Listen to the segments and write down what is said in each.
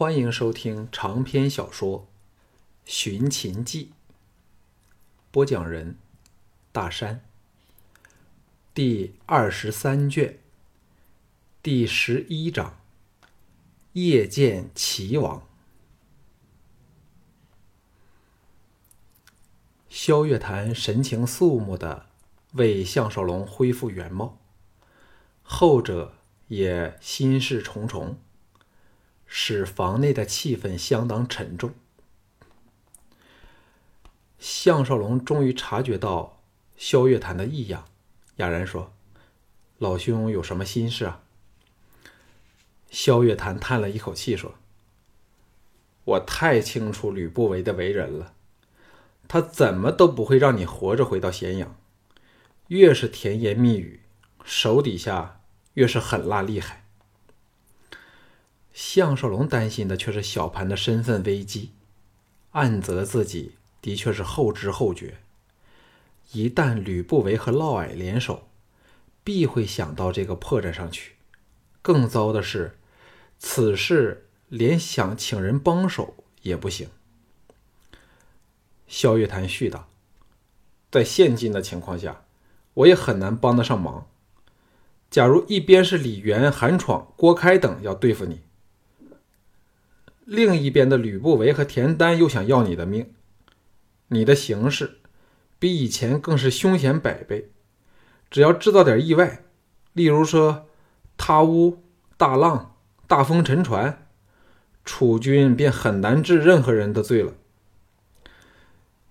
欢迎收听长篇小说《寻秦记》，播讲人：大山。第二十三卷，第十一章：夜见齐王。萧月潭神情肃穆的为项少龙恢复原貌，后者也心事重重。使房内的气氛相当沉重。项少龙终于察觉到萧月潭的异样，哑然说：“老兄有什么心事啊？”萧月潭叹了一口气说：“我太清楚吕不韦的为人了，他怎么都不会让你活着回到咸阳。越是甜言蜜语，手底下越是狠辣厉害。”项少龙担心的却是小盘的身份危机，暗责自己的确是后知后觉。一旦吕不韦和嫪毐联手，必会想到这个破绽上去。更糟的是，此事连想请人帮手也不行。萧月潭絮道：“在现今的情况下，我也很难帮得上忙。假如一边是李元、韩闯、郭开等要对付你。”另一边的吕不韦和田丹又想要你的命，你的形势比以前更是凶险百倍。只要制造点意外，例如说塌屋、大浪、大风沉船，楚军便很难治任何人的罪了。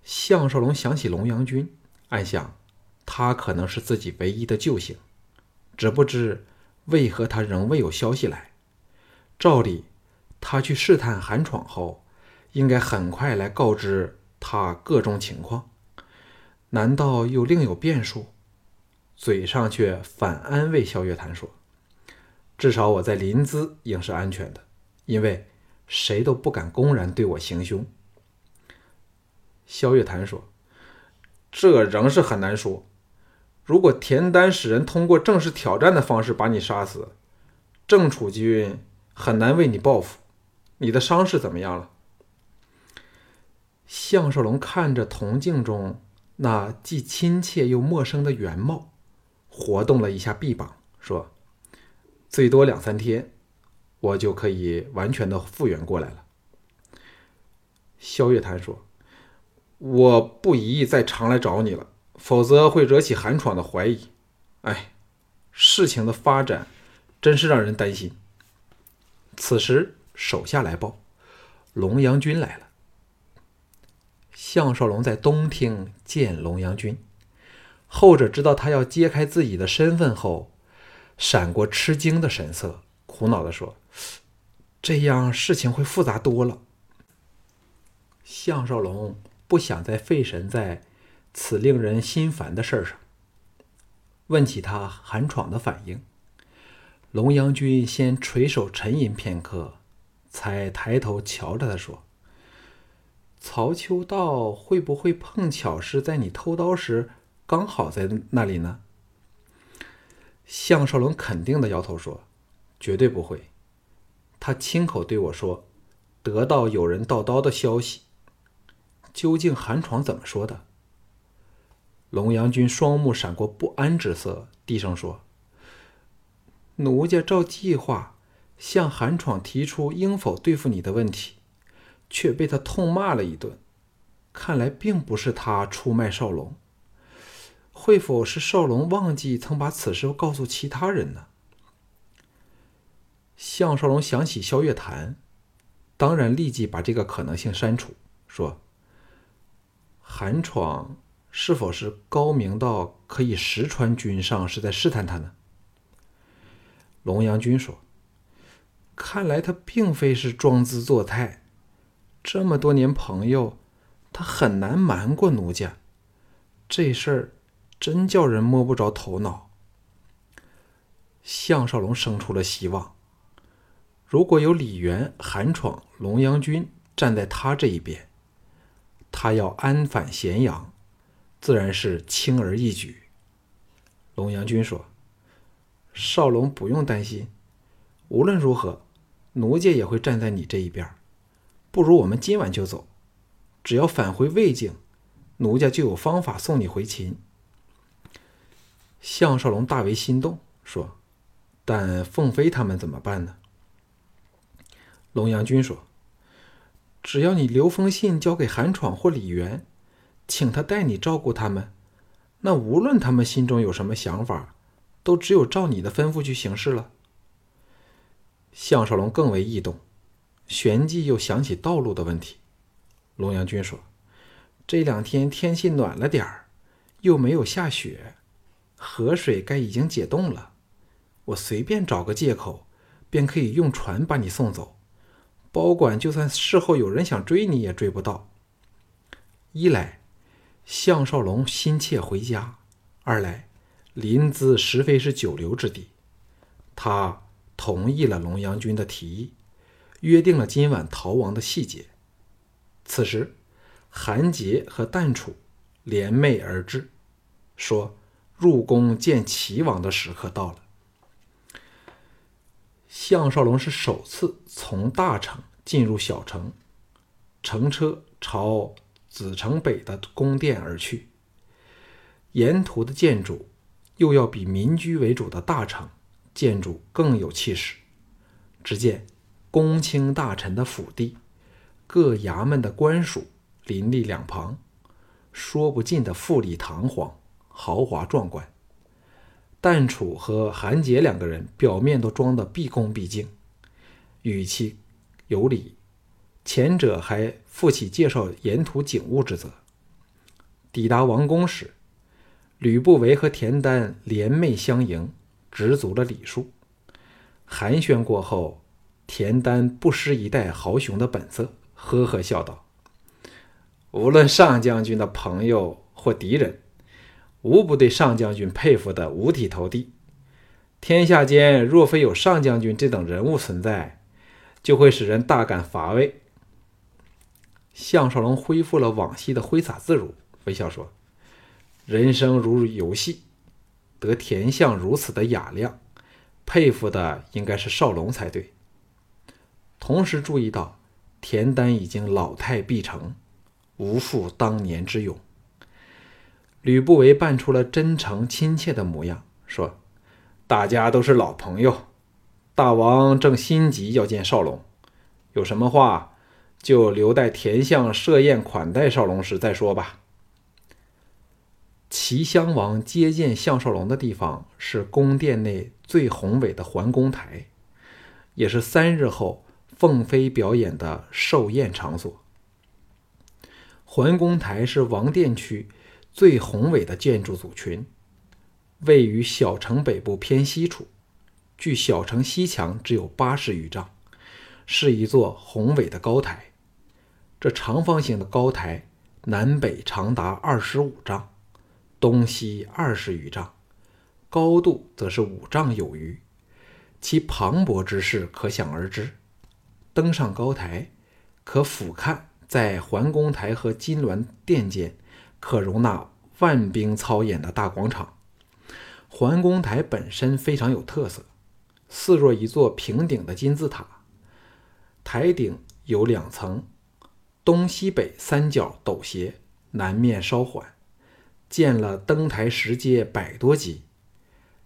项少龙想起龙阳君，暗想他可能是自己唯一的救星，只不知为何他仍未有消息来。照理。他去试探韩闯后，应该很快来告知他各种情况。难道又另有变数？嘴上却反安慰萧月潭说：“至少我在临淄应是安全的，因为谁都不敢公然对我行凶。”萧月潭说：“这仍是很难说。如果田丹使人通过正式挑战的方式把你杀死，郑楚军很难为你报复。”你的伤势怎么样了？项少龙看着铜镜中那既亲切又陌生的原貌，活动了一下臂膀，说：“最多两三天，我就可以完全的复原过来了。”萧月潭说：“我不宜再常来找你了，否则会惹起韩闯的怀疑。哎，事情的发展真是让人担心。”此时。手下来报，龙阳君来了。项少龙在东厅见龙阳君，后者知道他要揭开自己的身份后，闪过吃惊的神色，苦恼的说：“这样事情会复杂多了。”项少龙不想再费神在此令人心烦的事上，问起他韩闯的反应。龙阳君先垂首沉吟片刻。才抬头瞧着他说：“曹秋道会不会碰巧是在你偷刀时刚好在那里呢？”项少龙肯定的摇头说：“绝对不会。”他亲口对我说：“得到有人盗刀的消息。”究竟韩闯怎么说的？龙阳君双目闪过不安之色，低声说：“奴家照计划。”向韩闯提出应否对付你的问题，却被他痛骂了一顿。看来并不是他出卖少龙，会否是少龙忘记曾把此事告诉其他人呢？项少龙想起萧月潭，当然立即把这个可能性删除，说：“韩闯是否是高明到可以实传君上，是在试探他呢？”龙阳君说。看来他并非是装姿作态，这么多年朋友，他很难瞒过奴家。这事儿真叫人摸不着头脑。项少龙生出了希望，如果有李元、韩闯、龙阳君站在他这一边，他要安返咸阳，自然是轻而易举。龙阳君说：“少龙不用担心，无论如何。”奴家也会站在你这一边。不如我们今晚就走，只要返回魏境，奴家就有方法送你回秦。项少龙大为心动，说：“但凤飞他们怎么办呢？”龙阳君说：“只要你留封信交给韩闯或李元，请他代你照顾他们，那无论他们心中有什么想法，都只有照你的吩咐去行事了。”项少龙更为异动，旋即又想起道路的问题。龙阳君说：“这两天天气暖了点儿，又没有下雪。”河水该已经解冻了，我随便找个借口，便可以用船把你送走。保管就算事后有人想追你，也追不到。一来，项少龙心切回家；二来，临淄实非是久留之地。他同意了龙阳君的提议，约定了今晚逃亡的细节。此时，韩杰和淡楚联袂而至，说。入宫见齐王的时刻到了。项少龙是首次从大城进入小城，乘车朝子城北的宫殿而去。沿途的建筑又要比民居为主的大城建筑更有气势。只见公卿大臣的府邸，各衙门的官署林立两旁，说不尽的富丽堂皇。豪华壮观。淡楚和韩杰两个人表面都装得毕恭毕敬，语气有礼。前者还负起介绍沿途景物之责。抵达王宫时，吕不韦和田丹联袂相迎，执足了礼数。寒暄过后，田丹不失一代豪雄的本色，呵呵笑道：“无论上将军的朋友或敌人。”无不对上将军佩服的五体投地。天下间若非有上将军这等人物存在，就会使人大感乏味。项少龙恢复了往昔的挥洒自如，微笑说：“人生如游戏，得田相如此的雅量，佩服的应该是少龙才对。”同时注意到田丹已经老态毕成，无复当年之勇。吕不韦扮出了真诚亲切的模样，说：“大家都是老朋友，大王正心急要见少龙，有什么话就留待田相设宴款待少龙时再说吧。”齐襄王接见项少龙的地方是宫殿内最宏伟的桓公台，也是三日后凤飞表演的寿宴场所。桓公台是王殿区。最宏伟的建筑组群，位于小城北部偏西处，距小城西墙只有八十余丈，是一座宏伟的高台。这长方形的高台南北长达二十五丈，东西二十余丈，高度则是五丈有余，其磅礴之势可想而知。登上高台，可俯瞰在桓公台和金銮殿间。可容纳万兵操演的大广场，桓公台本身非常有特色，似若一座平顶的金字塔。台顶有两层，东西北三角陡斜，南面稍缓，建了登台石阶百多级。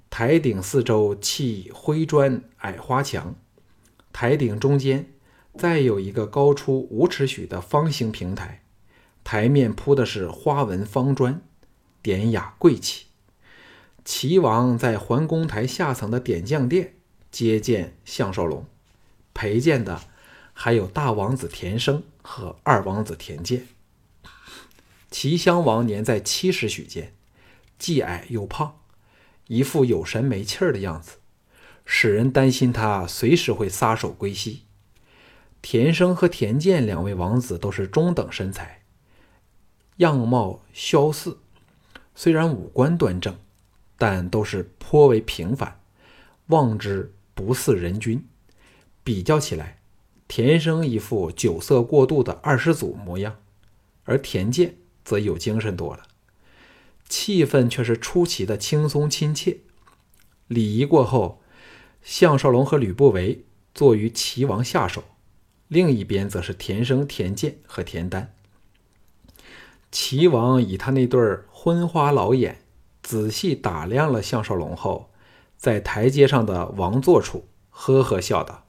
台顶四周砌灰砖矮花墙，台顶中间再有一个高出五尺许的方形平台。台面铺的是花纹方砖，典雅贵气。齐王在桓公台下层的点将殿接见项少龙，陪见的还有大王子田生和二王子田健。齐襄王年在七十许间，既矮又胖，一副有神没气儿的样子，使人担心他随时会撒手归西。田生和田健两位王子都是中等身材。样貌萧飒，虽然五官端正，但都是颇为平凡，望之不似人君。比较起来，田生一副酒色过度的二世祖模样，而田健则有精神多了，气氛却是出奇的轻松亲切。礼仪过后，项少龙和吕不韦坐于齐王下手，另一边则是田生、田健和田丹。齐王以他那对昏花老眼仔细打量了项少龙后，在台阶上的王座处呵呵笑道：“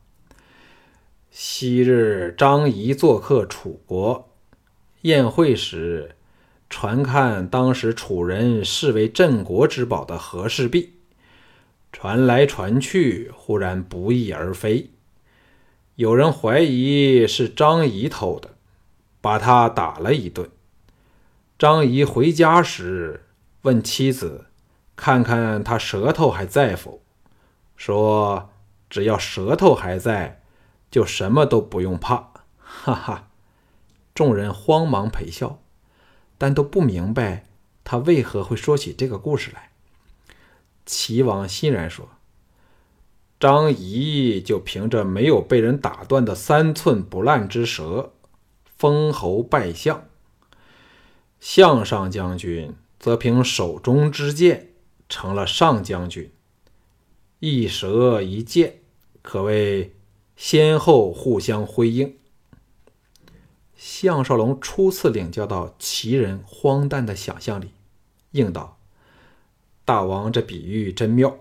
昔日张仪做客楚国，宴会时传看当时楚人视为镇国之宝的和氏璧，传来传去，忽然不翼而飞。有人怀疑是张仪偷的，把他打了一顿。”张仪回家时问妻子：“看看他舌头还在否？”说：“只要舌头还在，就什么都不用怕。”哈哈！众人慌忙陪笑，但都不明白他为何会说起这个故事来。齐王欣然说：“张仪就凭着没有被人打断的三寸不烂之舌，封侯拜相。”项上将军则凭手中之剑成了上将军，一舌一剑，可谓先后互相辉映。项少龙初次领教到齐人荒诞的想象力，应道：“大王这比喻真妙。”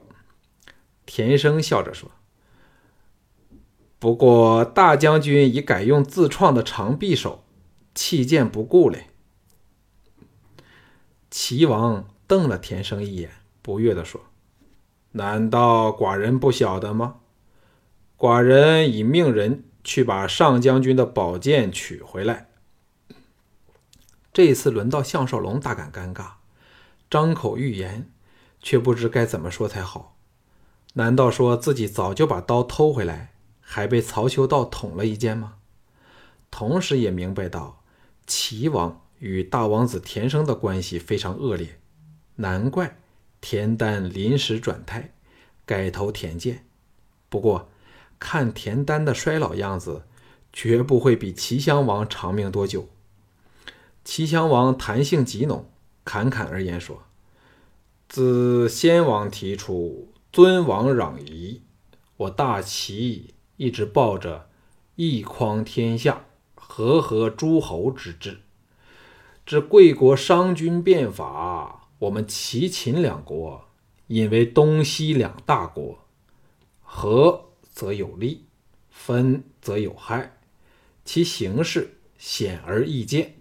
田生笑着说：“不过大将军已改用自创的长匕首，弃剑不顾嘞。”齐王瞪了田生一眼，不悦地说：“难道寡人不晓得吗？寡人已命人去把上将军的宝剑取回来。”这一次轮到项少龙大感尴尬，张口欲言，却不知该怎么说才好。难道说自己早就把刀偷回来，还被曹秋道捅了一剑吗？同时也明白到齐王。与大王子田生的关系非常恶劣，难怪田丹临时转态，改投田健。不过，看田丹的衰老样子，绝不会比齐襄王长命多久。齐襄王谈性极浓，侃侃而言说：“自先王提出尊王攘夷，我大齐一直抱着一匡天下、和合诸侯之志。”至贵国商君变法，我们齐秦两国引为东西两大国，和则有利，分则有害，其形势显而易见。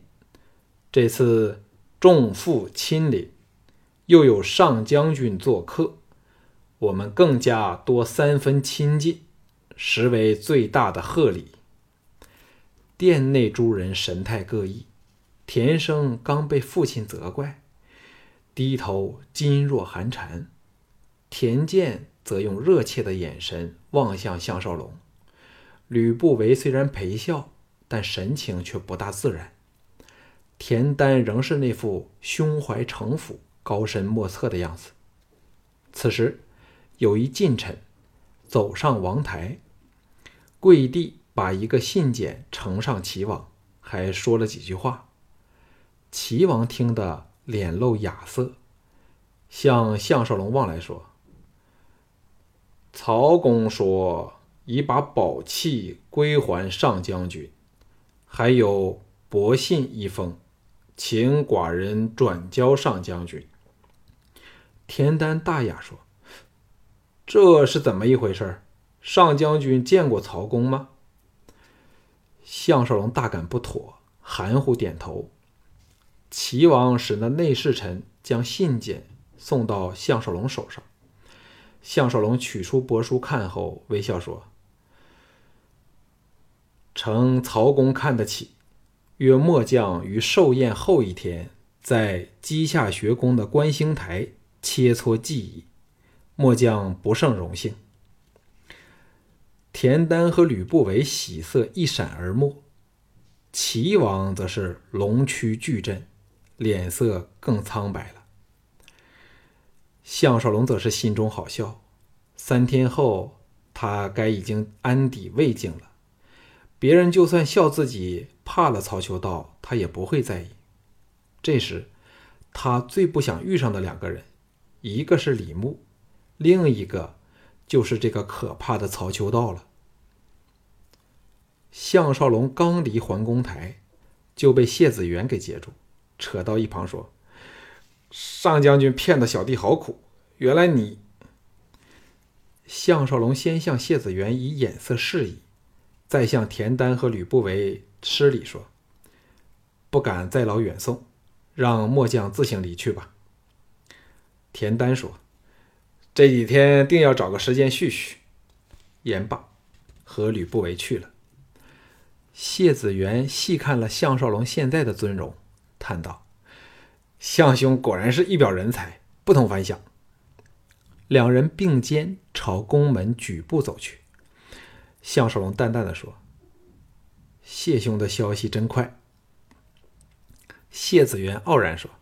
这次众父亲临，又有上将军做客，我们更加多三分亲近，实为最大的贺礼。殿内诸人神态各异。田生刚被父亲责怪，低头噤若寒蝉；田健则用热切的眼神望向项少龙。吕不韦虽然陪笑，但神情却不大自然。田丹仍是那副胸怀城府、高深莫测的样子。此时，有一近臣走上王台，跪地把一个信笺呈上齐王，还说了几句话。齐王听得脸露雅色，向项少龙望来说：“曹公说已把宝器归还上将军，还有薄信一封，请寡人转交上将军。”田丹大雅说：“这是怎么一回事？上将军见过曹公吗？”项少龙大感不妥，含糊点头。齐王使那内侍臣将信件送到项少龙手上。项少龙取出帛书看后，微笑说：“承曹公看得起，约末将于寿宴后一天，在稷下学宫的观星台切磋技艺。末将不胜荣幸。”田丹和吕不韦喜色一闪而没，齐王则是龙躯巨震。脸色更苍白了。项少龙则是心中好笑。三天后，他该已经安抵魏境了。别人就算笑自己怕了曹秋道，他也不会在意。这时，他最不想遇上的两个人，一个是李牧，另一个就是这个可怕的曹秋道了。项少龙刚离桓公台，就被谢子元给截住，扯到一旁说：“上将军骗得小弟好苦，原来你……”项少龙先向谢子元以眼色示意，再向田丹和吕不韦施礼说：“不敢再劳远送，让末将自行离去吧。”田丹说：“这几天定要找个时间叙叙。”言罢，和吕不韦去了。谢子元细看了项少龙现在的尊容，叹道：“项兄果然是一表人才，不同凡响。”两人并肩朝宫门举步走去。项少龙淡淡的说：“谢兄的消息真快。”谢子元傲然说：“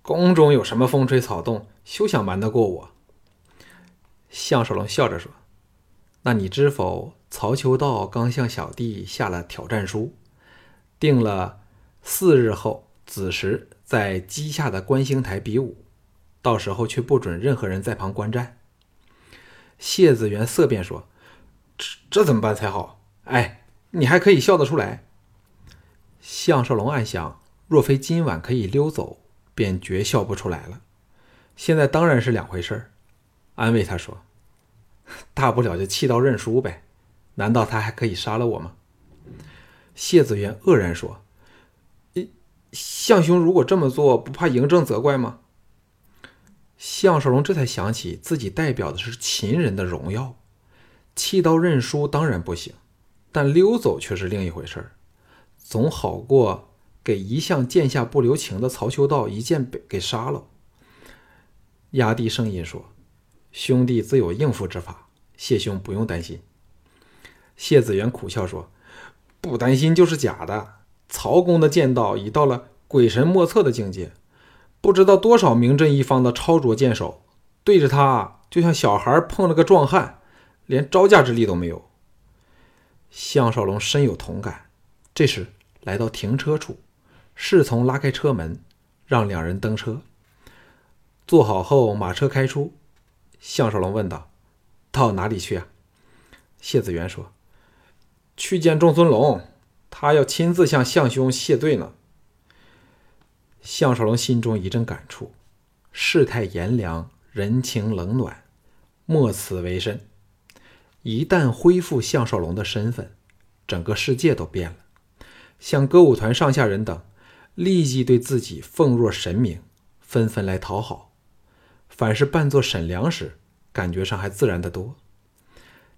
宫中有什么风吹草动，休想瞒得过我。”项少龙笑着说：“那你知否？”曹秋道刚向小弟下了挑战书，定了四日后子时在鸡下的观星台比武，到时候却不准任何人在旁观战。谢子元色变说：“这这怎么办才好？”哎，你还可以笑得出来。项少龙暗想：若非今晚可以溜走，便绝笑不出来了。现在当然是两回事儿，安慰他说：“大不了就弃刀认输呗。”难道他还可以杀了我吗？谢子元愕然说：“项兄如果这么做，不怕嬴政责怪吗？”项少龙这才想起自己代表的是秦人的荣耀，弃刀认输当然不行，但溜走却是另一回事儿，总好过给一向剑下不留情的曹秋道一剑被给杀了。压低声音说：“兄弟自有应付之法，谢兄不用担心。”谢子元苦笑说：“不担心就是假的。曹公的剑道已到了鬼神莫测的境界，不知道多少名震一方的超卓剑手对着他，就像小孩碰了个壮汉，连招架之力都没有。”项少龙深有同感。这时来到停车处，侍从拉开车门，让两人登车。坐好后，马车开出。项少龙问道：“到哪里去啊？”谢子元说。去见仲孙龙，他要亲自向项兄谢罪呢。项少龙心中一阵感触，世态炎凉，人情冷暖，莫此为甚。一旦恢复项少龙的身份，整个世界都变了。像歌舞团上下人等，立即对自己奉若神明，纷纷来讨好。反是扮作沈良时，感觉上还自然得多。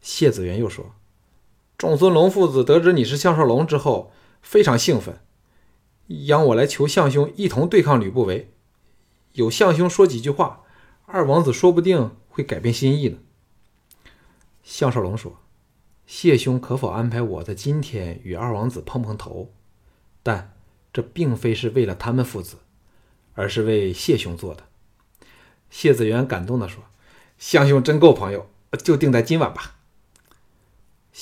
谢子元又说。仲孙龙父子得知你是项少龙之后，非常兴奋，央我来求项兄一同对抗吕不韦。有项兄说几句话，二王子说不定会改变心意呢。项少龙说：“谢兄可否安排我在今天与二王子碰碰头？但这并非是为了他们父子，而是为谢兄做的。”谢子元感动地说：“项兄真够朋友，就定在今晚吧。”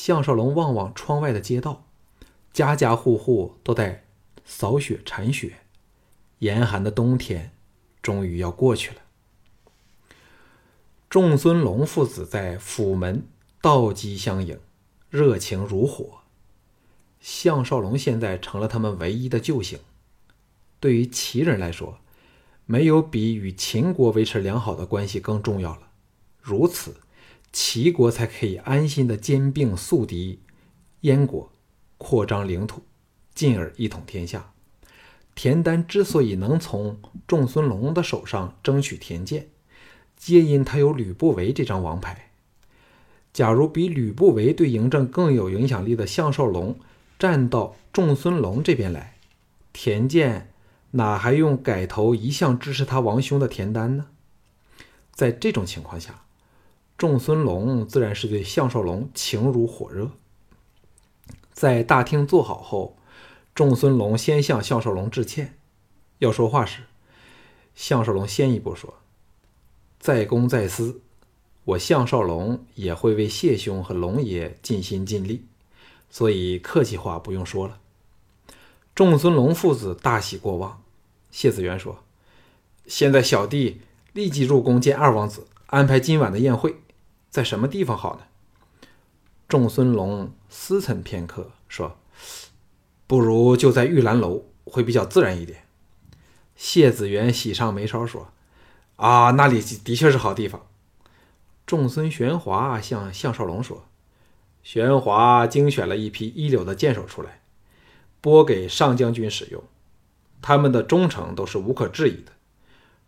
项少龙望望窗外的街道，家家户户都在扫雪铲雪，严寒的冬天终于要过去了。仲孙龙父子在府门倒机相迎，热情如火。项少龙现在成了他们唯一的救星。对于齐人来说，没有比与秦国维持良好的关系更重要了。如此。齐国才可以安心的兼并宿敌燕国，扩张领土，进而一统天下。田丹之所以能从仲孙龙的手上争取田建，皆因他有吕不韦这张王牌。假如比吕不韦对嬴政更有影响力的项少龙站到仲孙龙这边来，田建哪还用改投一向支持他王兄的田丹呢？在这种情况下。仲孙龙自然是对项少龙情如火热。在大厅坐好后，仲孙龙先向项少龙致歉。要说话时，项少龙先一步说：“在公在私，我项少龙也会为谢兄和龙爷尽心尽力，所以客气话不用说了。”仲孙龙父子大喜过望。谢子元说：“现在小弟立即入宫见二王子，安排今晚的宴会。”在什么地方好呢？仲孙龙思忖片刻，说：“不如就在玉兰楼，会比较自然一点。”谢子元喜上眉梢说：“啊，那里的确是好地方。”众孙玄华向项少龙说：“玄华精选了一批一流的剑手出来，拨给上将军使用。他们的忠诚都是无可置疑的。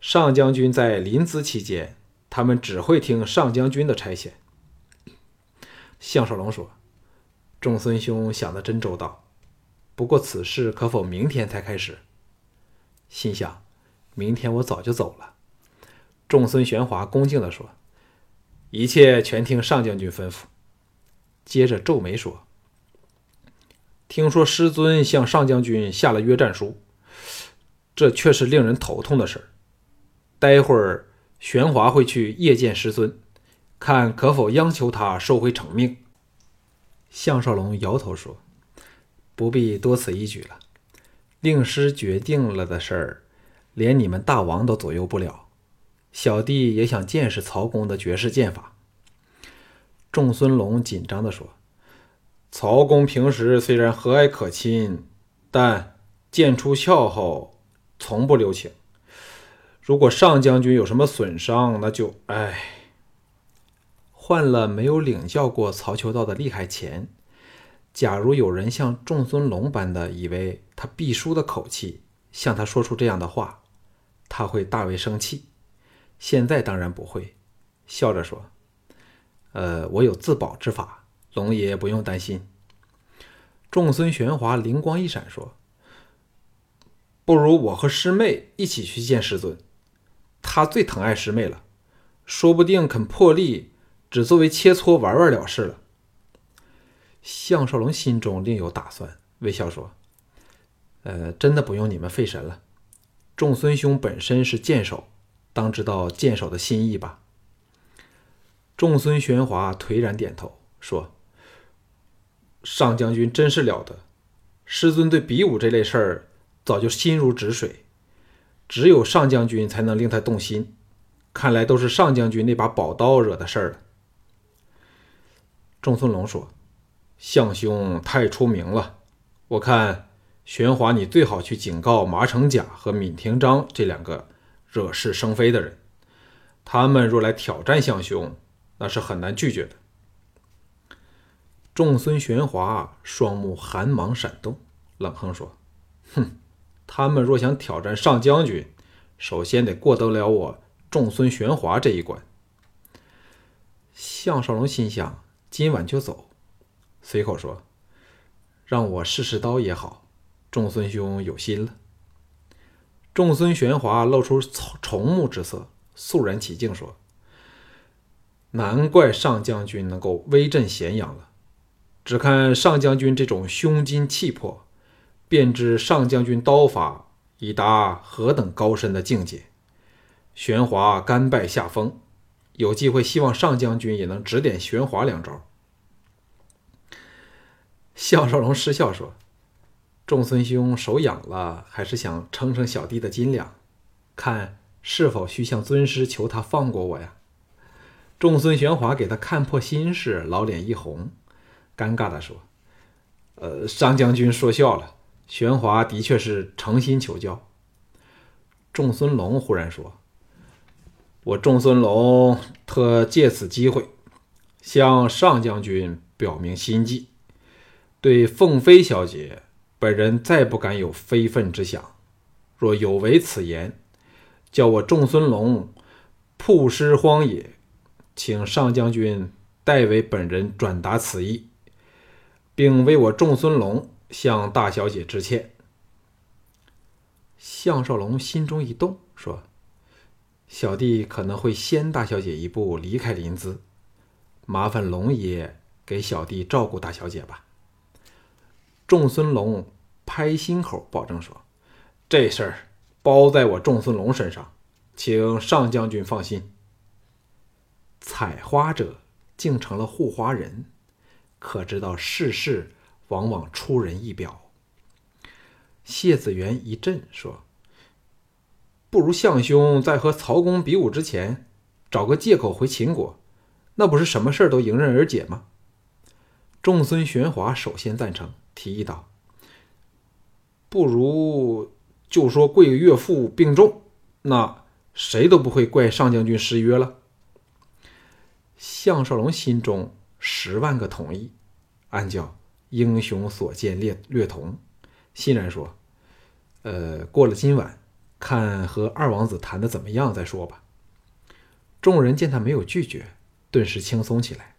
上将军在临淄期间，他们只会听上将军的差遣。”项少龙说：“仲孙兄想的真周到，不过此事可否明天才开始？”心想：“明天我早就走了。”仲孙玄华恭敬地说：“一切全听上将军吩咐。”接着皱眉说：“听说师尊向上将军下了约战书，这却是令人头痛的事儿。待会儿玄华会去夜见师尊。”看可否央求他收回成命。项少龙摇头说：“不必多此一举了。令师决定了的事儿，连你们大王都左右不了。小弟也想见识曹公的绝世剑法。”仲孙龙紧张地说：“曹公平时虽然和蔼可亲，但剑出鞘后从不留情。如果上将军有什么损伤，那就唉。”换了没有领教过曹秋道的厉害前，假如有人像仲孙龙般的以为他必输的口气，向他说出这样的话，他会大为生气。现在当然不会，笑着说：“呃，我有自保之法，龙爷不用担心。”仲孙玄华灵光一闪，说：“不如我和师妹一起去见师尊，他最疼爱师妹了，说不定肯破例。”只作为切磋玩玩了事了。项少龙心中另有打算，微笑说：“呃，真的不用你们费神了。众孙兄本身是剑手，当知道剑手的心意吧？”众孙玄华颓然点头说：“上将军真是了得，师尊对比武这类事儿早就心如止水，只有上将军才能令他动心。看来都是上将军那把宝刀惹的事儿了。”仲孙龙说：“项兄太出名了，我看玄华你最好去警告麻成甲和闵廷章这两个惹是生非的人。他们若来挑战项兄，那是很难拒绝的。”仲孙玄华双目寒芒闪动，冷哼说：“哼，他们若想挑战上将军，首先得过得了我仲孙玄华这一关。”项少龙心想。今晚就走，随口说：“让我试试刀也好。”仲孙兄有心了。仲孙玄华露出崇慕之色，肃然起敬说：“难怪上将军能够威震咸阳了。只看上将军这种胸襟气魄，便知上将军刀法已达何等高深的境界。玄华甘拜下风。”有机会，希望上将军也能指点玄华两招。项少龙失笑说：“众孙兄手痒了，还是想称称小弟的斤两，看是否需向尊师求他放过我呀？”众孙玄华给他看破心事，老脸一红，尴尬的说：“呃，上将军说笑了，玄华的确是诚心求教。”仲孙龙忽然说。我仲孙龙特借此机会向上将军表明心迹，对凤飞小姐，本人再不敢有非分之想。若有违此言，叫我仲孙龙曝尸荒野，请上将军代为本人转达此意，并为我仲孙龙向大小姐致歉。项少龙心中一动，说。小弟可能会先大小姐一步离开临淄，麻烦龙爷给小弟照顾大小姐吧。仲孙龙拍心口保证说：“这事儿包在我仲孙龙身上，请上将军放心。”采花者竟成了护花人，可知道世事往往出人意表。谢子元一震说。不如项兄在和曹公比武之前，找个借口回秦国，那不是什么事儿都迎刃而解吗？众孙玄华首先赞成，提议道：“不如就说贵岳父病重，那谁都不会怪上将军失约了。”项少龙心中十万个同意，暗叫英雄所见略略同，欣然说：“呃，过了今晚，看和二王子谈的怎么样再说吧。”众人见他没有拒绝，顿时轻松起来。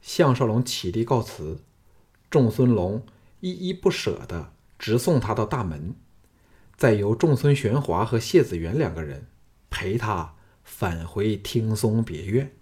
项少龙起立告辞，仲孙龙依依不舍地直送他到大门，再由仲孙玄华和谢子元两个人陪他返回听松别院。